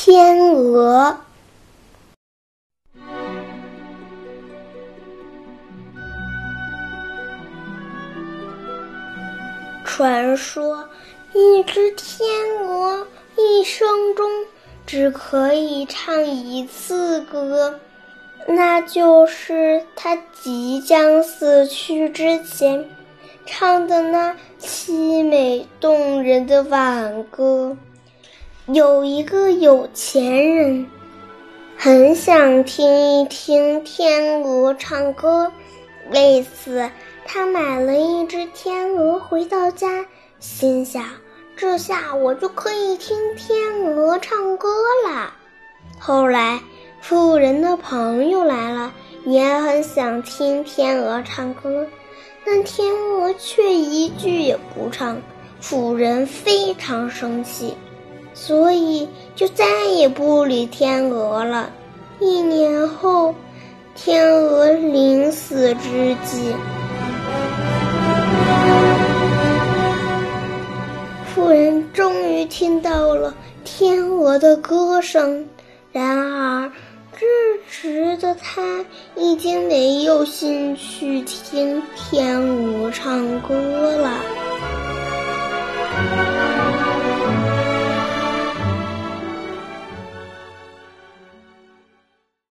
天鹅。传说，一只天鹅一生中只可以唱一次歌，那就是它即将死去之前唱的那凄美动人的挽歌。有一个有钱人，很想听一听天鹅唱歌，为此。他买了一只天鹅回到家，心想：这下我就可以听天鹅唱歌啦。后来，富人的朋友来了，也很想听天鹅唱歌，但天鹅却一句也不唱。富人非常生气，所以就再也不理天鹅了。一年后，天鹅临死之际。妇人终于听到了天鹅的歌声，然而这时的他已经没有兴趣听天鹅唱歌了。